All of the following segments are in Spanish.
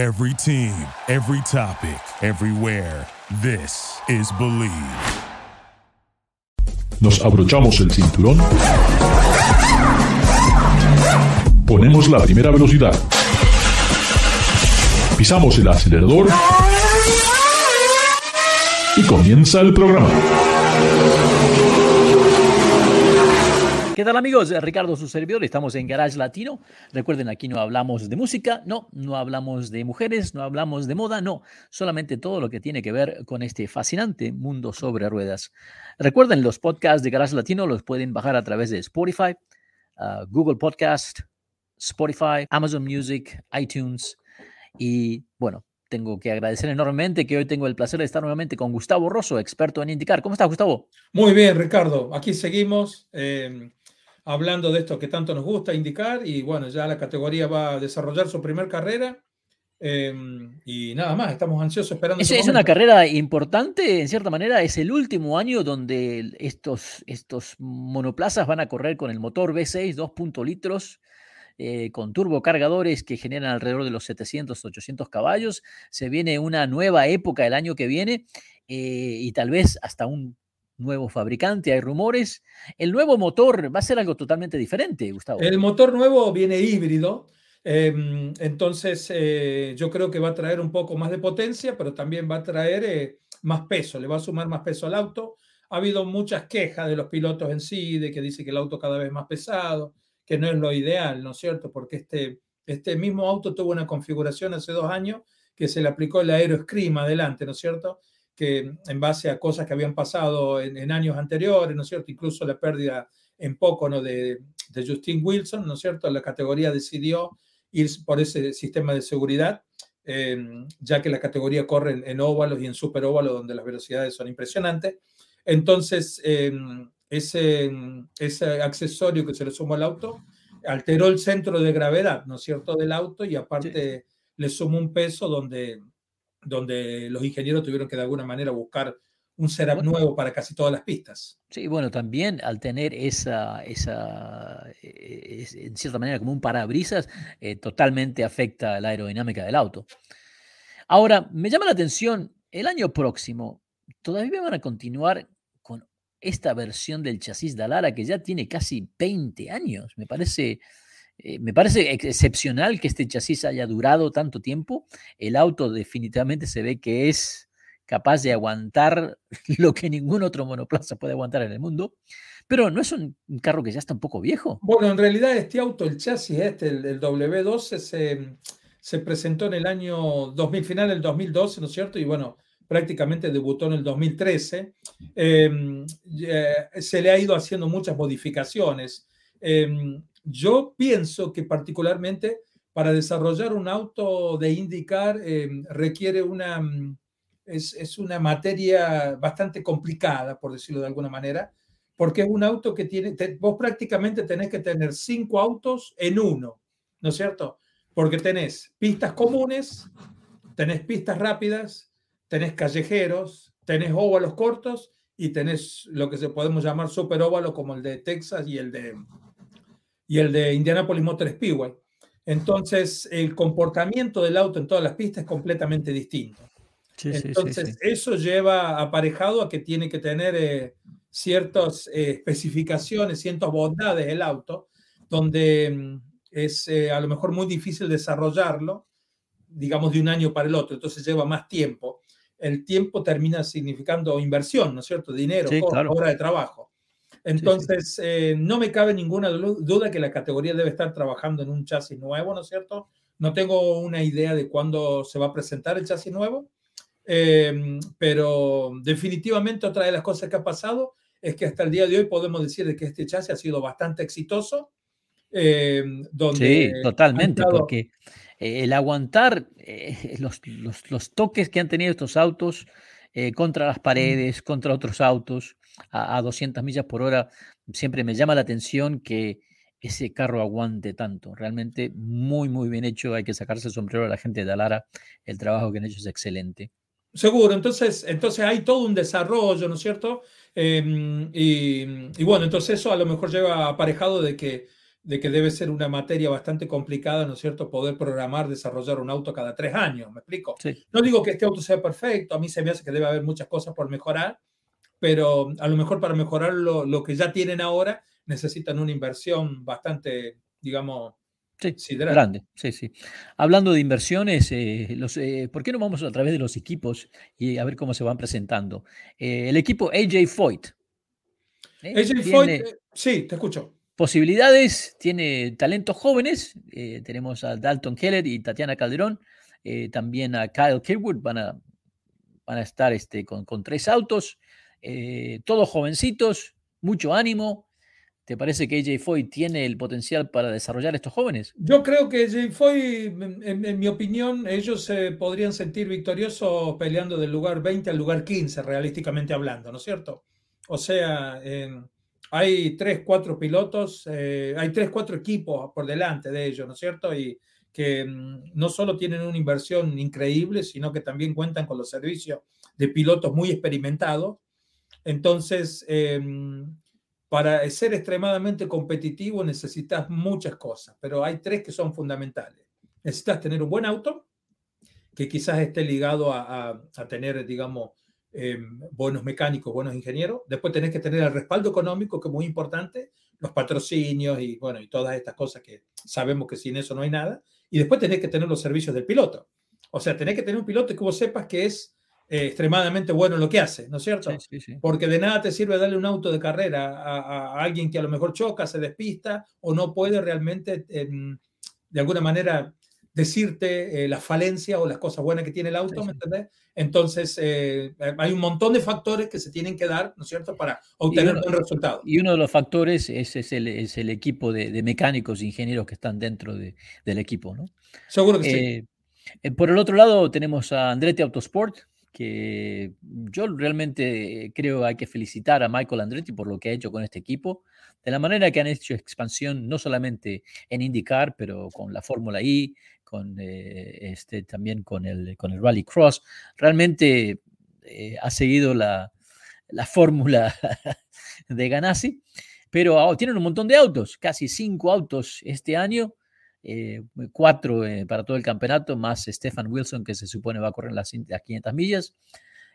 Every team, every topic, everywhere. This is Believe. Nos abrochamos el cinturón. Ponemos la primera velocidad. Pisamos el acelerador. Y comienza el programa. ¿Qué tal amigos? Ricardo, su servidor, estamos en Garage Latino. Recuerden, aquí no hablamos de música, no, no hablamos de mujeres, no hablamos de moda, no, solamente todo lo que tiene que ver con este fascinante mundo sobre ruedas. Recuerden, los podcasts de Garage Latino los pueden bajar a través de Spotify, uh, Google Podcast, Spotify, Amazon Music, iTunes y bueno, tengo que agradecer enormemente que hoy tengo el placer de estar nuevamente con Gustavo Rosso, experto en indicar. ¿Cómo estás, Gustavo? Muy bien, Ricardo. Aquí seguimos. Eh, hablando de esto que tanto nos gusta indicar y bueno, ya la categoría va a desarrollar su primer carrera em, y nada más, estamos ansiosos esperando. Es, es una carrera importante, en cierta manera, es el último año donde estos, estos monoplazas van a correr con el motor V6, 2. litros. Eh, con turbocargadores que generan alrededor de los 700, 800 caballos. Se viene una nueva época el año que viene eh, y tal vez hasta un nuevo fabricante, hay rumores. El nuevo motor va a ser algo totalmente diferente, Gustavo. El motor nuevo viene híbrido, em, entonces eh, yo creo que va a traer un poco más de potencia, pero también va a traer eh, más peso, le va a sumar más peso al auto. Ha habido muchas quejas de los pilotos en sí, de que dice que el auto cada vez más pesado, que no es lo ideal, ¿no es cierto? Porque este, este mismo auto tuvo una configuración hace dos años que se le aplicó el aeroscreen adelante, ¿no es cierto? Que en base a cosas que habían pasado en, años anteriores, ¿no es cierto? Incluso la pérdida en poco ¿no? de, de, Justin Wilson, ¿no es cierto? La categoría decidió ir por ese sistema de seguridad, em, ya que la categoría corre en, óvalos y en superóvalos, donde las velocidades son impresionantes. Entonces, em, ese, ese accesorio que se le sumó al auto alteró el centro de gravedad, ¿no es cierto?, del auto y aparte le sumó un peso donde donde los ingenieros tuvieron que de alguna manera buscar un setup nuevo para casi todas las pistas. Sí, bueno, también al tener esa, esa eh, en cierta manera como un parabrisas, eh, totalmente afecta la aerodinámica del auto. Ahora, me llama la atención, el año próximo, todavía van a continuar con esta versión del chasis de Alara que ya tiene casi 20 años. Me parece eh, me parece excepcional que este chasis haya durado tanto tiempo. El auto definitivamente se ve que es capaz de aguantar lo que ningún otro monoplaza puede aguantar en el mundo. Pero no es un carro que ya está un poco viejo. Bueno, en realidad este auto, el chasis este, el, W12, se, se, presentó en el año 2000, final del 2012, ¿no es cierto? Y bueno, prácticamente debutó en el 2013. Em, se le ha ido haciendo muchas modificaciones. Em, yo pienso que particularmente para desarrollar un auto de indicar eh, requiere una, mm, es, una materia bastante complicada, por decirlo de alguna manera, porque es un auto que tiene, vos prácticamente tenés que tener cinco autos en uno, ¿no es cierto? Porque tenés pistas comunes, tenés pistas rápidas, tenés callejeros, tenés óvalos cortos y tenés lo que se podemos llamar superóvalo como el de Texas y el de, y el de Indianapolis Motor Speedway. Entonces, el comportamiento del auto en todas las pistas es completamente distinto. Entonces, eso lleva aparejado a que tiene que tener eh, ciertas eh, especificaciones, ciertas bondades el auto, donde mm, es eh, a lo mejor muy difícil desarrollarlo, digamos, de un año para el otro. Entonces, lleva más tiempo. El tiempo termina significando inversión, ¿no es cierto? Dinero, hora de trabajo. Entonces, eh, no me cabe ninguna duda que la categoría debe estar trabajando en un chasis nuevo, ¿no es cierto? No tengo una idea de cuándo se va a presentar el chasis nuevo, em, pero definitivamente otra de las cosas que ha pasado es que hasta el día de hoy podemos decir que este chasis ha sido bastante exitoso. Em, sí, totalmente, porque eh, el aguantar eh, los, los, toques que han tenido estos autos contra las paredes, contra otros autos, a, 200 millas por hora, siempre me llama la atención que ese carro aguante tanto. Realmente muy, muy bien hecho. Hay que sacarse el sombrero a la gente de Alara. El trabajo que han hecho es excelente. Seguro, entonces, entonces hay todo un desarrollo, ¿no es cierto? Em, y, bueno, entonces eso a lo mejor lleva aparejado de que de que debe ser una materia bastante complicada, ¿no es cierto?, poder programar, desarrollar un auto cada tres años, ¿me explico? Sí. No digo que este auto sea perfecto, a mí se me hace que debe haber muchas cosas por mejorar, pero a lo mejor para mejorar lo, lo que ya tienen ahora necesitan una inversión bastante, digamos, Sí, sideral. grande, sí, sí. Hablando de inversiones, eh, los, eh, ¿por qué no vamos a través de los equipos y a ver cómo se van presentando? Eh, el equipo AJ Foyt. ¿eh? AJ Foyt, eh, sí, te escucho. posibilidades, tiene talentos jóvenes. eh, tenemos a Dalton Keller y Tatiana Calderón. también a Kyle Kirkwood van a, van a estar este, con, con tres autos. Eh, todos jovencitos, mucho ánimo. ¿Te parece que AJ Foyt tiene el potencial para desarrollar estos jóvenes? Yo creo que Jay Foy, en, en- mi opinión, ellos se podrían sentir victoriosos peleando del lugar 20 al lugar 15, realísticamente hablando, ¿no es cierto? O sea, en- hay tres, cuatro pilotos, eh, hay tres, cuatro equipos por delante de ellos, ¿no es cierto? Y que mm, no solo tienen una inversión increíble, sino que también cuentan con los servicios de pilotos muy experimentados. Entonces, em, para ser extremadamente competitivo necesitas muchas cosas, pero hay tres que son fundamentales. Necesitas tener un buen auto, que quizás esté ligado a, tener, digamos, eh, buenos mecánicos, buenos ingenieros. Después tenés que tener el respaldo económico, que es muy importante, los patrocinios y, bueno, y todas estas cosas que sabemos que sin eso no hay nada. Y después tenés que tener los servicios del piloto. O sea, tenés que tener un piloto que vos sepas que es eh, extremadamente bueno en lo que hace, ¿no es cierto? Sí, sí, sí. Porque de nada te sirve darle un auto de carrera a, alguien que a lo mejor choca, se despista o no puede realmente, em, de alguna manera, decirte eh, las falencias o las cosas buenas que tiene el auto, ¿me entendés? Entonces, eh, hay un montón de factores que se tienen que dar, ¿no es cierto?, para obtener uno- buen resultado. Y uno de los factores es, es el, es el equipo de, de mecánicos e ingenieros que están dentro de- del equipo. ¿no? Seguro que sí. Eh, por el otro lado tenemos a Andretti Autosport, que yo realmente creo hay que felicitar a Michael Andretti por lo que ha hecho con este equipo, de la manera que han hecho expansión no solamente en IndyCar, pero con la Fórmula I, con, eh, este, también con el, con el Rally Cross. Realmente eh, ha seguido la, la fórmula de Ganassi, pero ahora tienen un montón de autos, casi cinco autos este año, eh, cuatro eh, para todo el campeonato, más Stefan Wilson, que se supone va a correr las, las 500 millas.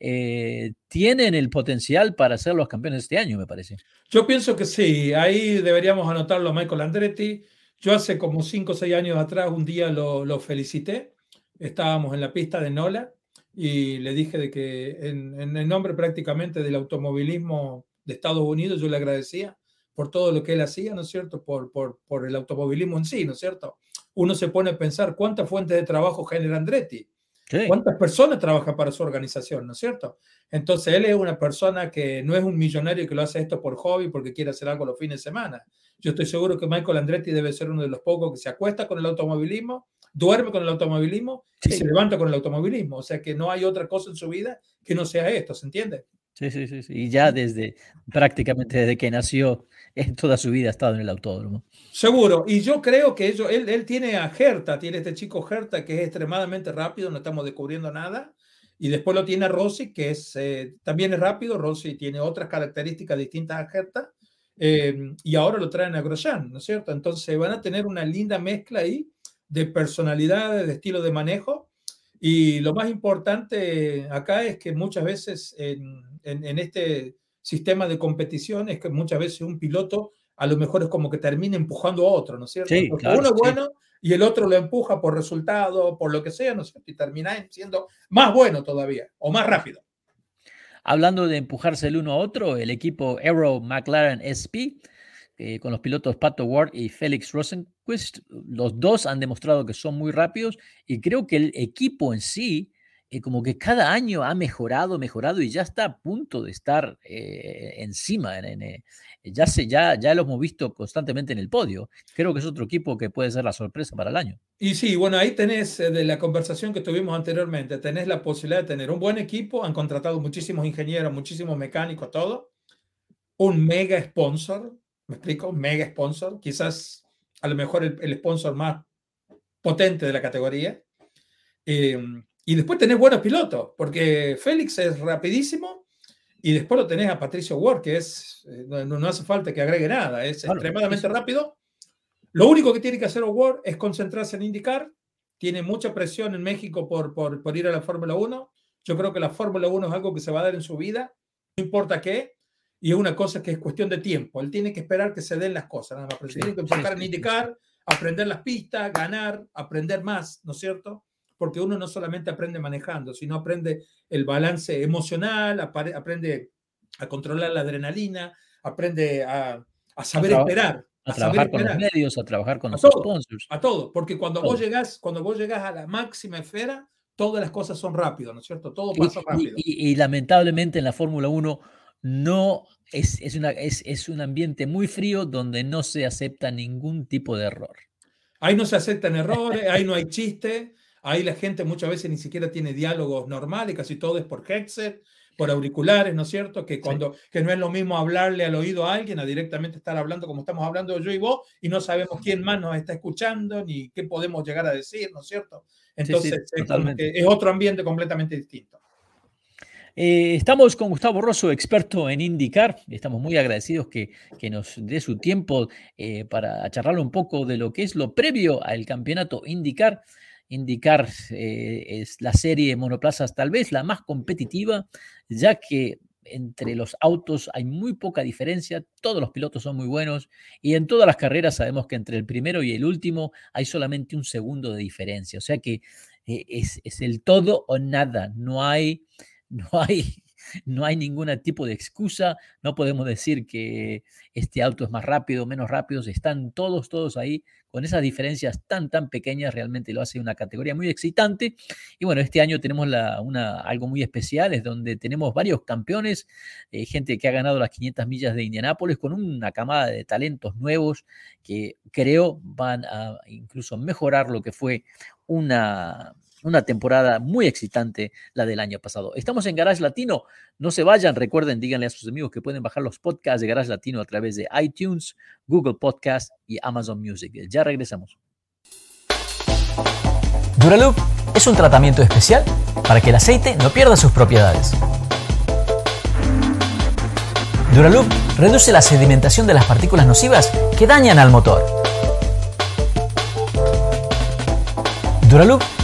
Eh, tienen el potencial para ser los campeones este año, me parece. Yo pienso que sí, ahí deberíamos anotarlo a Michael Andretti. Yo hace como 5 o 6 años atrás un día lo, lo felicité. Estábamos en la pista de Nola y le dije de que en, en el nombre prácticamente del automovilismo de Estados Unidos yo le agradecía por todo lo que él hacía, ¿no es cierto? Por, por, por el automovilismo en sí, ¿no es cierto? Uno se pone a pensar cuántas fuentes de trabajo genera Andretti. Sí, ¿Cuántas personas trabajan para su organización, no es cierto? Entonces, él es una persona que no es un millonario que lo hace esto por hobby, porque quiere hacer algo los fines de semana. Yo estoy seguro que Michael Andretti debe ser uno de los pocos que se acuesta con el automovilismo, duerme con el automovilismo y Sí. se levanta con el automovilismo. O sea que no hay otra cosa en su vida que no sea esto, ¿se entiende? Sí, sí, sí, sí. Y ya desde prácticamente desde que nació, en toda su vida ha estado en el autódromo. Seguro. Y yo creo que ellos, él, él tiene a Herta, tiene este chico Herta que es extremadamente rápido, no estamos descubriendo nada. Y después lo tiene Rossi, que es, eh, también es rápido. Rossi tiene otras características distintas a Herta. eh, y ahora lo traen a Grosjean, ¿no es cierto? Entonces van a tener una linda mezcla ahí de personalidades, de estilo de manejo. Y lo más importante acá es que muchas veces en, en- en este sistema de competición es que muchas veces un piloto a lo mejor es como que termina empujando a otro, ¿no es cierto? Sí, Porque claro, uno es sí. bueno y el otro lo empuja por resultado, por lo que sea, ¿no es cierto? Y termina siendo más bueno todavía o más rápido. Hablando de empujarse el uno a otro, el equipo Aero McLaren SP, eh, con los pilotos Pato Ward y Félix Rosenquist, los dos han demostrado que son muy rápidos y creo que el equipo en sí, eh, como que cada año ha mejorado, mejorado y ya está a punto de estar eh, encima. en- en, eh, ya, se, ya, ya lo hemos visto constantemente en el podio. Creo que es otro equipo que puede ser la sorpresa para el año. Y sí, bueno, ahí tenés eh, de la conversación que tuvimos anteriormente, tenés la posibilidad de tener un buen equipo, han contratado muchísimos ingenieros, muchísimos mecánicos, todo, un mega sponsor, ¿me explico? Mega sponsor, quizás a lo mejor el, el sponsor más potente de la categoría. Eh, y después tenés buenos pilotos, porque Félix es rapidísimo y después lo tenés a Patricio Ward, que es, eh, no, no hace falta que agregue nada, es Claro, extremadamente sí, sí. rápido Lo único que tiene que hacer O'Ward es concentrarse en indicar. Tiene mucha presión en México por, por, por ir a la Fórmula 1. Yo creo que la Fórmula 1 es algo que se va a dar en su vida, no importa qué, y es una cosa que es cuestión de tiempo. Él tiene que esperar que se den las cosas, nada más. tiene que enfocar en indicar, aprender las pistas, ganar, aprender más, ¿no es cierto? Porque uno no solamente aprende manejando, sino aprende el balance emocional, aprende a controlar la adrenalina, aprende a, a saber esperar. A, trabajar con los medios, a trabajar con los sponsors. A todo, porque cuando vos llegás, cuando vos llegás a la máxima esfera, todas las cosas son rápido, ¿no es cierto? Todo pasa rápido. Y, lamentablemente en la Fórmula 1 no es, es, una, es, es, un ambiente muy frío donde no se acepta ningún tipo de error. Ahí no se aceptan errores, ahí no hay chiste, ahí la gente muchas veces ni siquiera tiene diálogos normales, casi todo es por headset, por auriculares, ¿no es cierto? Que, cuando, que no es lo mismo hablarle al oído a alguien a directamente estar hablando como estamos hablando yo y vos y no sabemos quién más nos está escuchando ni qué podemos llegar a decir, ¿no es cierto? Entonces es, otro ambiente completamente distinto. Eh, estamos con Gustavo Rosso, experto en indicar. Estamos muy agradecidos que, que nos dé su tiempo eh, para charlar un poco de lo que es lo previo al campeonato indicar indicar eh, es la serie de monoplazas tal vez la más competitiva, ya que entre los autos hay muy poca diferencia, todos los pilotos son muy buenos y en todas las carreras sabemos que entre el primero y el último hay solamente un segundo de diferencia, o sea que eh, es, es, el todo o nada, no hay, no hay no hay ningún tipo de excusa, no podemos decir que este auto es más rápido, menos rápido, están todos, todos ahí, con esas diferencias tan, tan pequeñas, realmente lo hace una categoría muy excitante. Y bueno, este año tenemos la, una, algo muy especial, es donde tenemos varios campeones, eh, gente que ha ganado las 500 millas de Indianápolis, con una camada de talentos nuevos que creo van a incluso mejorar lo que fue una una temporada muy excitante la del año pasado. Estamos en Garage Latino. No se vayan. Recuerden, díganle a sus amigos que pueden bajar los podcasts de Garage Latino a través de iTunes, Google Podcast y Amazon Music. Ya regresamos. Duraloop es un tratamiento especial para que el aceite no pierda sus propiedades. Duraloop reduce la sedimentación de las partículas nocivas que dañan al motor. Duraloop